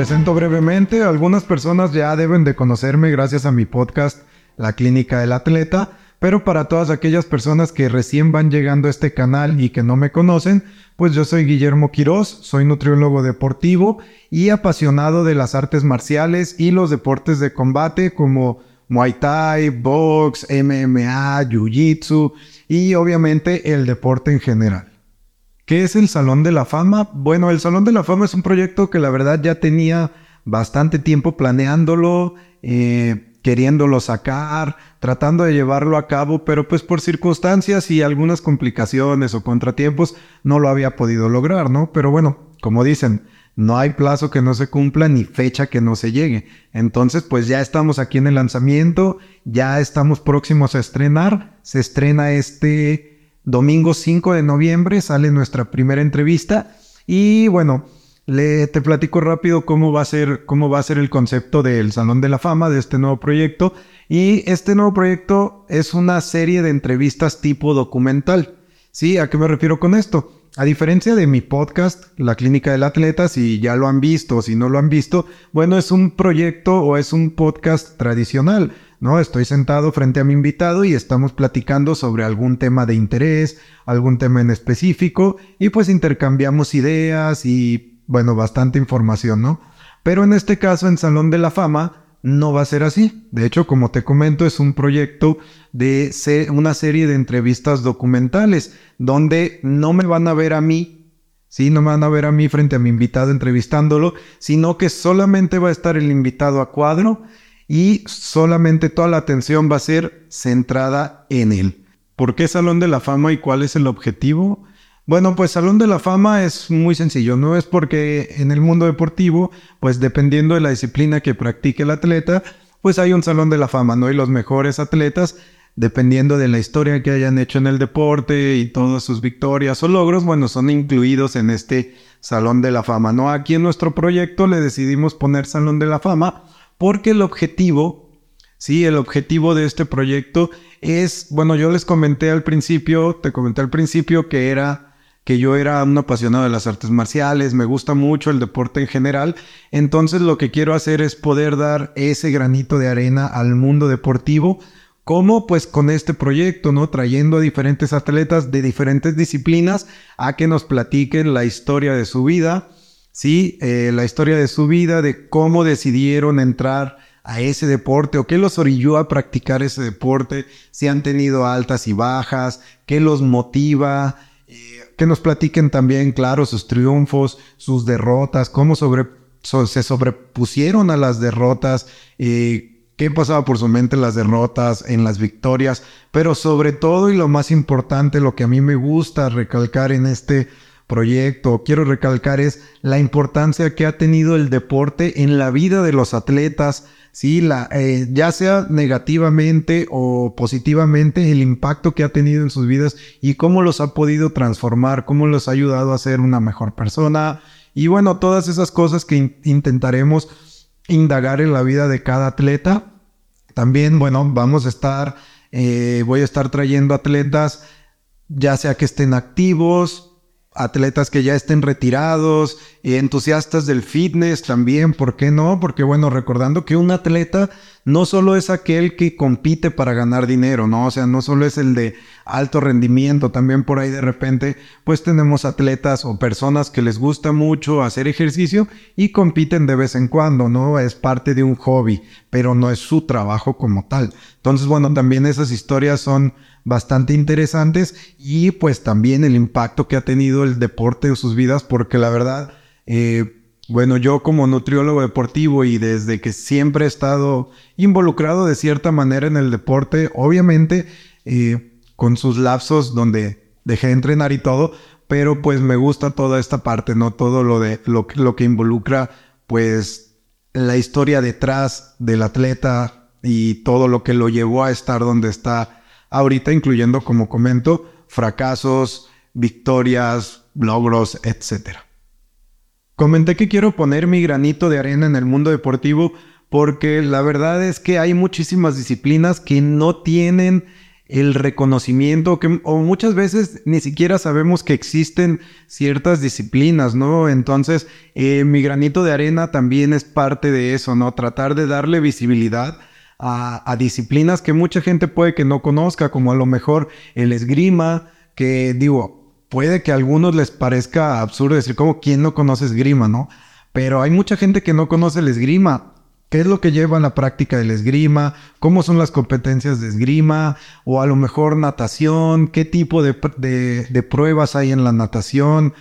Presento brevemente, algunas personas ya deben de conocerme gracias a mi podcast La Clínica del Atleta, pero para todas aquellas personas que recién van llegando a este canal y que no me conocen, pues yo soy Guillermo Quiroz, soy nutriólogo deportivo y apasionado de las artes marciales y los deportes de combate como Muay Thai, box, MMA, Jiu-Jitsu y obviamente el deporte en general. ¿Qué es el Salón de la Fama? Bueno, el Salón de la Fama es un proyecto que la verdad ya tenía bastante tiempo planeándolo, eh, queriéndolo sacar, tratando de llevarlo a cabo, pero pues por circunstancias y algunas complicaciones o contratiempos no lo había podido lograr, ¿no? Pero bueno, como dicen, no hay plazo que no se cumpla ni fecha que no se llegue. Entonces, pues ya estamos aquí en el lanzamiento, ya estamos próximos a estrenar. Se estrena este Domingo 5 de noviembre sale nuestra primera entrevista y bueno, le, te platico rápido cómo va, a ser, cómo va a ser el concepto del Salón de la Fama de este nuevo proyecto. Y este nuevo proyecto es una serie de entrevistas tipo documental. ¿Sí? ¿A qué me refiero con esto? A diferencia de mi podcast, La Clínica del Atleta, si ya lo han visto o si no lo han visto, bueno, es un proyecto o es un podcast tradicional ¿no? Estoy sentado frente a mi invitado y estamos platicando sobre algún tema de interés, algún tema en específico y pues intercambiamos ideas y bueno, bastante información, ¿no? Pero en este caso en Salón de la Fama no va a ser así. De hecho, como te comento, es un proyecto de una serie de entrevistas documentales donde no me van a ver a mí Sí, no me van a ver a mí frente a mi invitado entrevistándolo, sino que solamente va a estar el invitado a cuadro y solamente toda la atención va a ser centrada en él. ¿Por qué Salón de la Fama y cuál es el objetivo? Bueno, pues Salón de la Fama es muy sencillo, no es porque en el mundo deportivo, pues dependiendo de la disciplina que practique el atleta, pues hay un Salón de la Fama, ¿no? Y los mejores atletas, dependiendo de la historia que hayan hecho en el deporte y todas sus victorias o logros, bueno, son incluidos en este Salón de la Fama, ¿no? Aquí en nuestro proyecto le decidimos poner Salón de la Fama porque el objetivo, sí, el objetivo de este proyecto es, bueno, yo les comenté al principio, te comenté al principio que era que yo era un apasionado de las artes marciales, me gusta mucho el deporte en general, entonces lo que quiero hacer es poder dar ese granito de arena al mundo deportivo, como pues con este proyecto, ¿no? Trayendo a diferentes atletas de diferentes disciplinas a que nos platiquen la historia de su vida, ¿sí? Eh, la historia de su vida, de cómo decidieron entrar a ese deporte o qué los orilló a practicar ese deporte, si han tenido altas y bajas, qué los motiva, eh, que nos platiquen también, claro, sus triunfos, sus derrotas, cómo sobre, se sobrepusieron a las derrotas, eh, qué pasaba por su mente en las derrotas, en las victorias, pero sobre todo y lo más importante, lo que a mí me gusta recalcar en este proyecto, quiero recalcar es la importancia que ha tenido el deporte en la vida de los atletas, ¿sí? La, eh, ya sea negativamente o positivamente, el impacto que ha tenido en sus vidas y cómo los ha podido transformar, cómo los ha ayudado a ser una mejor persona y bueno, todas esas cosas que intentaremos indagar en la vida de cada atleta. También, bueno, vamos a estar, eh, voy a estar trayendo atletas, ya sea que estén activos, atletas que ya estén retirados, entusiastas del fitness también, ¿por qué no? Porque bueno, recordando que un atleta no solo es aquel que compite para ganar dinero, ¿no? O sea, no solo es el de alto rendimiento, también por ahí de repente, pues tenemos atletas o personas que les gusta mucho hacer ejercicio y compiten de vez en cuando, ¿no? Es parte de un hobby, pero no es su trabajo como tal. Entonces, bueno, también esas historias son bastante interesantes y pues también el impacto que ha tenido el deporte en sus vidas porque la verdad, eh, bueno, yo como nutriólogo deportivo y desde que siempre he estado involucrado de cierta manera en el deporte, obviamente eh, con sus lapsos donde dejé de entrenar y todo, pero pues me gusta toda esta parte, ¿no? Todo lo de lo, lo que involucra pues la historia detrás del atleta y todo lo que lo llevó a estar donde está ahorita incluyendo, como comento, fracasos, victorias, logros, etc. Comenté que quiero poner mi granito de arena en el mundo deportivo porque la verdad es que hay muchísimas disciplinas que no tienen el reconocimiento que, o muchas veces ni siquiera sabemos que existen ciertas disciplinas, ¿no? Entonces, eh, mi granito de arena también es parte de eso, ¿no? Tratar de darle visibilidad a, disciplinas que mucha gente puede que no conozca, como a lo mejor el esgrima, que digo, puede que a algunos les parezca absurdo decir como quién no conoce esgrima, ¿no? Pero hay mucha gente que no conoce el esgrima. Qué es lo que lleva a la práctica del esgrima, cómo son las competencias de esgrima, o a lo mejor natación, qué tipo de, pruebas hay en la natación,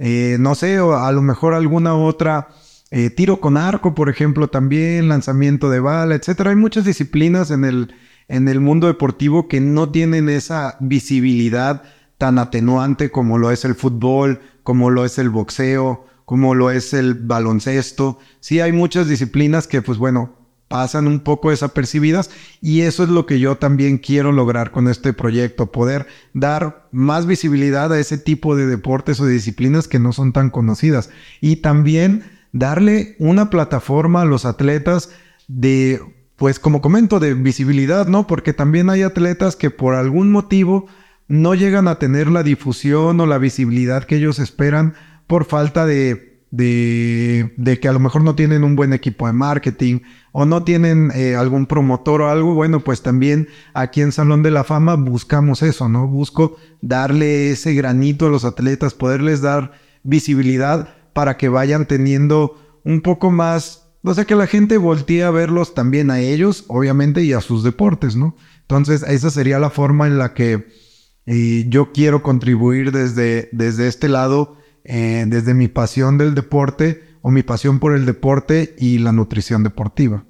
eh, no sé, o a lo mejor alguna otra, eh, tiro con arco, por ejemplo, también, lanzamiento de bala, etcétera. Hay muchas disciplinas en el, en el mundo deportivo que no tienen esa visibilidad tan atenuante como lo es el fútbol, como lo es el boxeo, como lo es el baloncesto. Sí hay muchas disciplinas que, pues bueno, pasan un poco desapercibidas y eso es lo que yo también quiero lograr con este proyecto, poder dar más visibilidad a ese tipo de deportes o disciplinas que no son tan conocidas y también darle una plataforma a los atletas de, pues como comento, de visibilidad, ¿no? Porque también hay atletas que por algún motivo no llegan a tener la difusión o la visibilidad que ellos esperan por falta de, de, que a lo mejor no tienen un buen equipo de marketing o no tienen eh, algún promotor o algo, bueno, pues también aquí en Salón de la Fama buscamos eso, ¿no? Busco darle ese granito a los atletas, poderles dar visibilidad para que vayan teniendo un poco más, o sea, que la gente voltee a verlos también a ellos, obviamente, y a sus deportes, ¿no? Entonces, esa sería la forma en la que eh, yo quiero contribuir desde, desde este lado eh, desde mi pasión del deporte o mi pasión por el deporte y la nutrición deportiva.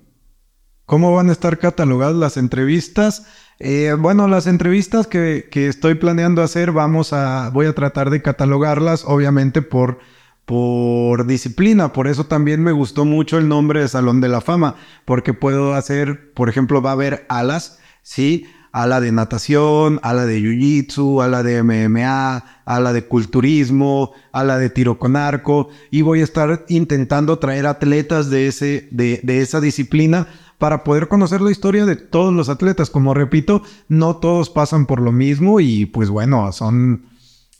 ¿Cómo van a estar catalogadas las entrevistas? Eh, bueno, las entrevistas que, estoy planeando hacer, vamos a, voy a tratar de catalogarlas, obviamente por, por disciplina. Por eso también me gustó mucho el nombre de Salón de la Fama, porque puedo hacer, por ejemplo, va a haber alas, ¿sí? Ala de natación, ala de jiu-jitsu, ala de MMA, ala de culturismo, ala de tiro con arco y voy a estar intentando traer atletas de, ese, de, de esa disciplina para poder conocer la historia de todos los atletas. Como repito, no todos pasan por lo mismo y pues bueno, son,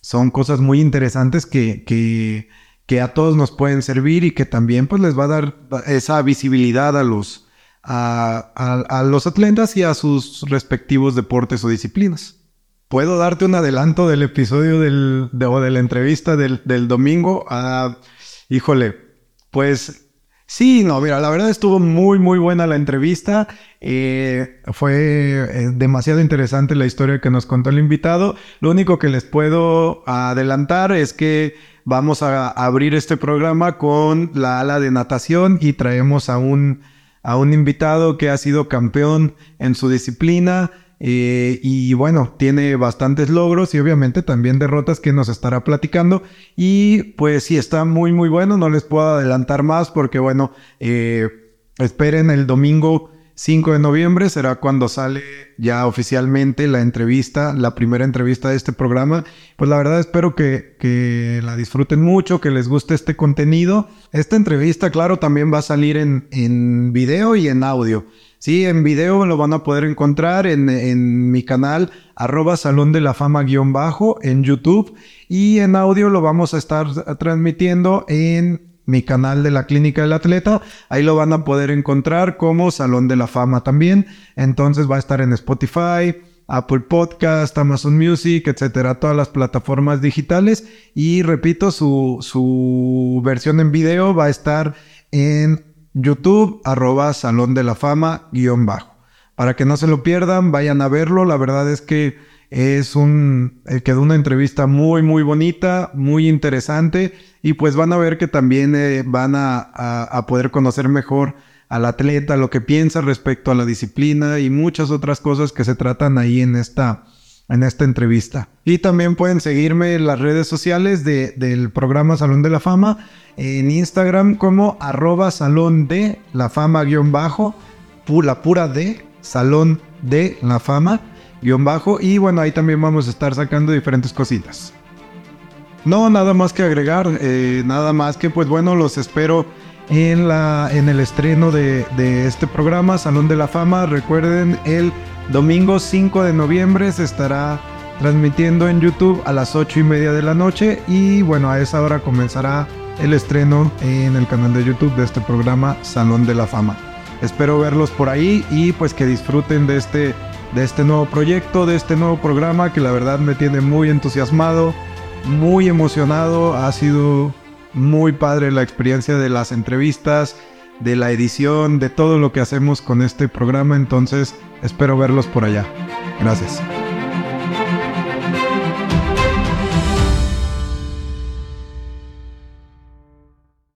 son cosas muy interesantes que, que, que a todos nos pueden servir y que también pues les va a dar esa visibilidad a los, a, los atletas y a sus respectivos deportes o disciplinas. Puedo darte un adelanto del episodio del, de, o de la entrevista del, domingo. Ah, híjole, pues sí, no, mira, la verdad estuvo muy, muy buena la entrevista. Eh, fue eh, demasiado interesante la historia que nos contó el invitado. Lo único que les puedo adelantar es que vamos a abrir este programa con la ala de natación y traemos a un a un invitado que ha sido campeón en su disciplina eh, y bueno, tiene bastantes logros y obviamente también derrotas que nos estará platicando. Y pues sí, está muy muy bueno, no les puedo adelantar más porque bueno, eh, esperen el domingo 5 de noviembre será cuando sale ya oficialmente la entrevista, la primera entrevista de este programa. Pues la verdad espero que, que, la disfruten mucho, que les guste este contenido. Esta entrevista, claro, también va a salir en, en video y en audio. Sí, en video lo van a poder encontrar en, en mi canal arroba salón de la fama guion bajo en YouTube y en audio lo vamos a estar transmitiendo en mi canal de la Clínica del Atleta. Ahí lo van a poder encontrar como Salón de la Fama también. Entonces va a estar en Spotify, Apple Podcast, Amazon Music, etcétera, todas las plataformas digitales. Y repito, su, su versión en video va a estar en YouTube, arroba Salón de la Fama, guion bajo. Para que no se lo pierdan, vayan a verlo. La verdad es que es un, eh, quedó una entrevista muy, muy bonita, muy interesante y pues van a ver que también eh, van a, poder conocer mejor al atleta, lo que piensa respecto a la disciplina y muchas otras cosas que se tratan ahí en esta, en esta entrevista. Y también pueden seguirme en las redes sociales del programa Salón de la Fama, en Instagram como arroba salón de la fama guion bajo, la pura de salón de la fama guion bajo. Y bueno, ahí también vamos a estar sacando diferentes cositas. No, nada más que agregar, eh, nada más que pues bueno, los espero en, la, en el estreno de, de, este programa, Salón de la Fama. Recuerden, el Domingo 5 de noviembre se estará transmitiendo en YouTube a las 8 y media de la noche y bueno, a esa hora comenzará el estreno en el canal de YouTube de este programa Salón de la Fama. Espero verlos por ahí y pues que disfruten de este, de este nuevo proyecto, de este nuevo programa que la verdad me tiene muy entusiasmado, muy emocionado. Ha sido muy padre la experiencia de las entrevistas, de la edición, de todo lo que hacemos con este programa. Entonces espero verlos por allá. Gracias.